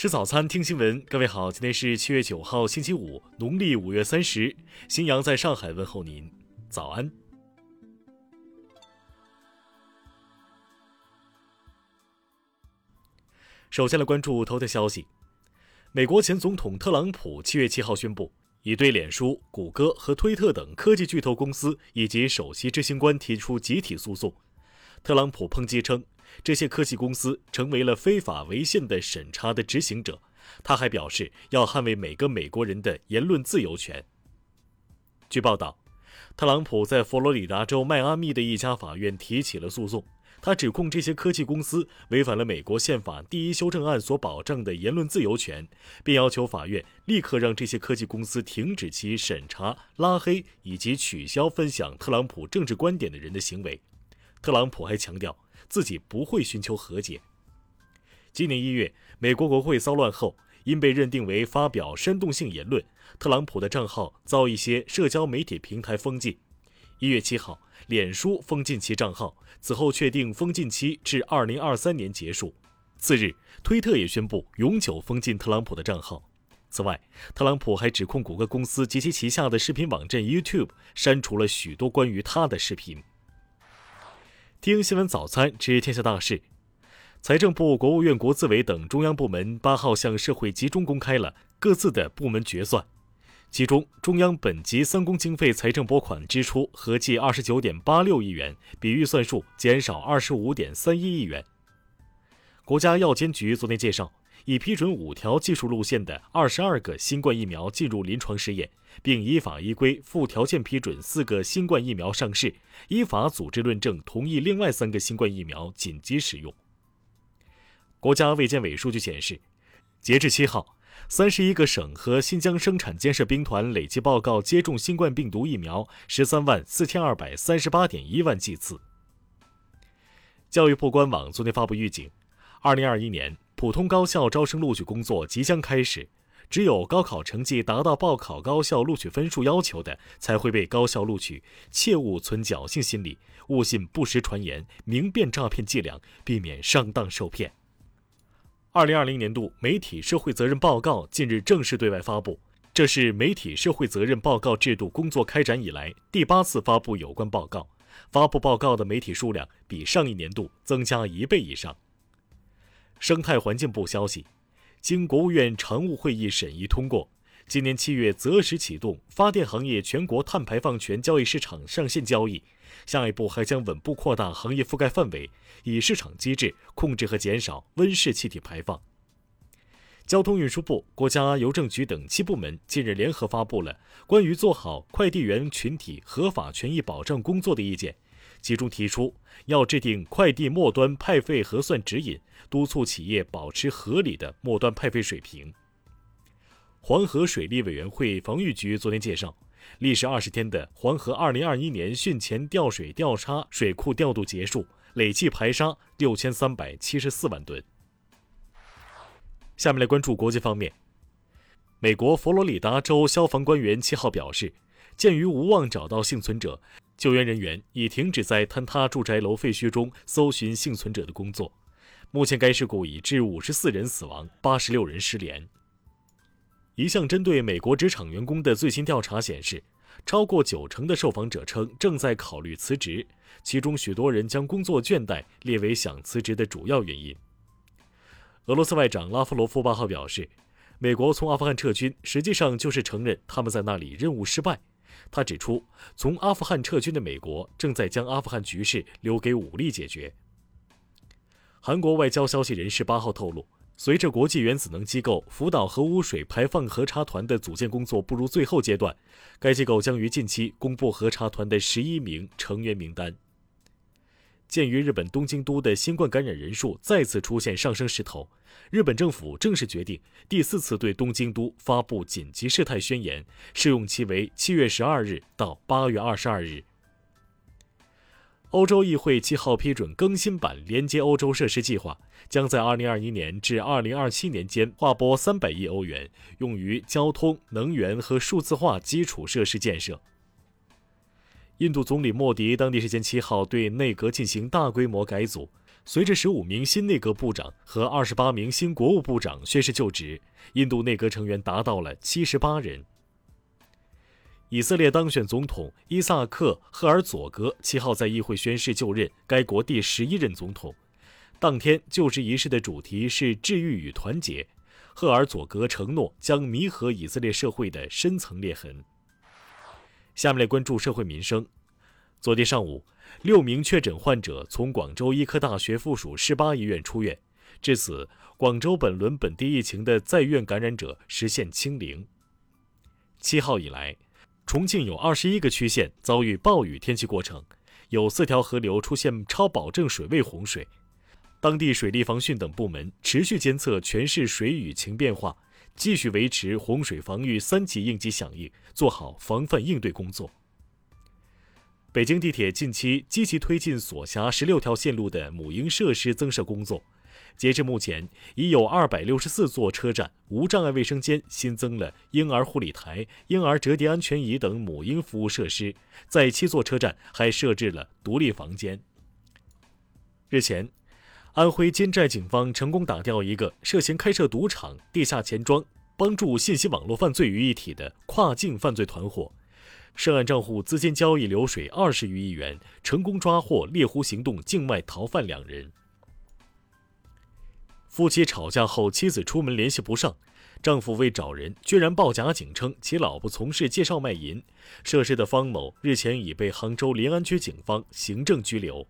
吃早餐，听新闻。各位好，今天是七月九号，星期五，农历五月三十。新阳在上海问候您，早安。首先来关注头条消息：美国前总统特朗普七月七号宣布，已对脸书、谷歌和推特等科技巨头公司以及首席执行官提出集体诉讼。特朗普抨击称。这些科技公司成为了非法违宪的审查的执行者。他还表示要捍卫每个美国人的言论自由权。据报道，特朗普在佛罗里达州迈阿密的一家法院提起了诉讼。他指控这些科技公司违反了美国宪法第一修正案所保障的言论自由权，并要求法院立刻让这些科技公司停止其审查、拉黑以及取消分享特朗普政治观点的人的行为。特朗普还强调。自己不会寻求和解。今年一月，美国国会骚乱后，因被认定为发表煽动性言论，特朗普的账号遭一些社交媒体平台封禁。一月七号，脸书封禁其账号，此后确定封禁期至二零二三年结束。次日，推特也宣布永久封禁特朗普的账号。此外，特朗普还指控谷歌公司及其旗下的视频网站 YouTube 删除了许多关于他的视频。听新闻早餐知天下大事，财政部、国务院、国资委等中央部门八号向社会集中公开了各自的部门决算，其中中央本级三公经费财政拨款支出合计二十九点八六亿元，比预算数减少二十五点三一亿元。国家药监局昨天介绍。已批准五条技术路线的二十二个新冠疫苗进入临床试验，并依法依规附条件批准四个新冠疫苗上市，依法组织论证同意另外三个新冠疫苗紧急使用。国家卫健委数据显示，截至七号，三十一个省和新疆生产建设兵团累计报告接种新冠病毒疫苗十三万四千二百三十八点一万剂次。教育部官网昨天发布预警，二零二一年。普通高校招生录取工作即将开始，只有高考成绩达到报考高校录取分数要求的才会被高校录取，切勿存侥幸心理，勿信不实传言，明辨诈骗伎俩，避免上当受骗。二零二零年度媒体社会责任报告近日正式对外发布，这是媒体社会责任报告制度工作开展以来第八次发布有关报告，发布报告的媒体数量比上一年度增加一倍以上。生态环境部消息，经国务院常务会议审议通过，今年七月择时启动发电行业全国碳排放权交易市场上线交易。下一步还将稳步扩大行业覆盖范围，以市场机制控制和减少温室气体排放。交通运输部、国家邮政局等七部门近日联合发布了关于做好快递员群体合法权益保障工作的意见。其中提出，要制定快递末端派费核算指引，督促企业保持合理的末端派费水平。黄河水利委员会防御局昨天介绍，历时二十天的黄河二零二一年汛前调水调沙水库调度结束，累计排沙六千三百七十四万吨。下面来关注国际方面，美国佛罗里达州消防官员七号表示，鉴于无望找到幸存者。救援人员已停止在坍塌住宅楼废墟中搜寻幸存者的工作。目前，该事故已致五十四人死亡，八十六人失联。一项针对美国职场员工的最新调查显示，超过九成的受访者称正在考虑辞职，其中许多人将工作倦怠列为想辞职的主要原因。俄罗斯外长拉夫罗夫八号表示，美国从阿富汗撤军，实际上就是承认他们在那里任务失败。他指出，从阿富汗撤军的美国正在将阿富汗局势留给武力解决。韩国外交消息人士八号透露，随着国际原子能机构福岛核污水排放核查团的组建工作步入最后阶段，该机构将于近期公布核查团的十一名成员名单。鉴于日本东京都的新冠感染人数再次出现上升势头，日本政府正式决定第四次对东京都发布紧急事态宣言，适用期为七月十二日到八月二十二日。欧洲议会七号批准更新版连接欧洲设施计划，将在二零二一年至二零二七年间划拨三百亿欧元，用于交通、能源和数字化基础设施建设。印度总理莫迪当地时间七号对内阁进行大规模改组，随着十五名新内阁部长和二十八名新国务部长宣誓就职，印度内阁成员达到了七十八人。以色列当选总统伊萨克·赫尔佐格七号在议会宣誓就任，该国第十一任总统。当天就职仪式的主题是治愈与团结。赫尔佐格承诺将弥合以色列社会的深层裂痕。下面来关注社会民生。昨天上午，六名确诊患者从广州医科大学附属市八医院出院，至此，广州本轮本地疫情的在院感染者实现清零。七号以来。重庆有二十一个区县遭遇暴雨天气过程，有四条河流出现超保证水位洪水。当地水利防汛等部门持续监测全市水雨情变化，继续维持洪水防御三级应急响应，做好防范应对工作。北京地铁近期积极推进所辖十六条线路的母婴设施增设工作。截至目前，已有二百六十四座车站无障碍卫生间新增了婴儿护理台、婴儿折叠安全椅等母婴服务设施，在七座车站还设置了独立房间。日前，安徽金寨警方成功打掉一个涉嫌开设赌场、地下钱庄、帮助信息网络犯罪于一体的跨境犯罪团伙，涉案账户资金交易流水二十余亿元，成功抓获猎狐行动境外逃犯两人。夫妻吵架后，妻子出门联系不上，丈夫为找人，居然报假警称其老婆从事介绍卖淫。涉事的方某日前已被杭州临安区警方行政拘留。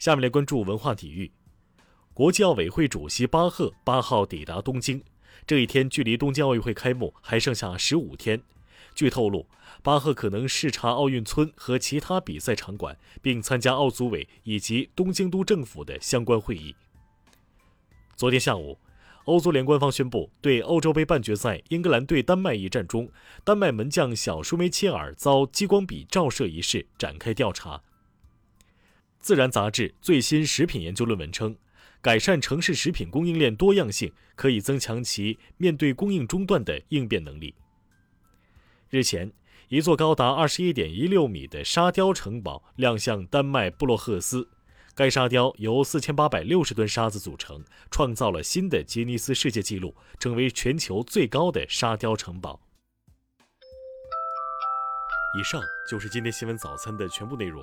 下面来关注文化体育。国际奥委会主席巴赫八号抵达东京，这一天距离东京奥运会开幕还剩下十五天。据透露，巴赫可能视察奥运村和其他比赛场馆，并参加奥组委以及东京都政府的相关会议。昨天下午，欧足联官方宣布，对欧洲杯半决赛英格兰对丹麦一战中，丹麦门将小舒梅切尔遭激光笔照射一事展开调查。《自然》杂志最新食品研究论文称，改善城市食品供应链多样性可以增强其面对供应中断的应变能力。日前，一座高达二十一点一六米的沙雕城堡亮相丹麦布洛赫斯。该沙雕由四千八百六十吨沙子组成，创造了新的吉尼斯世界纪录，成为全球最高的沙雕城堡。以上就是今天新闻早餐的全部内容。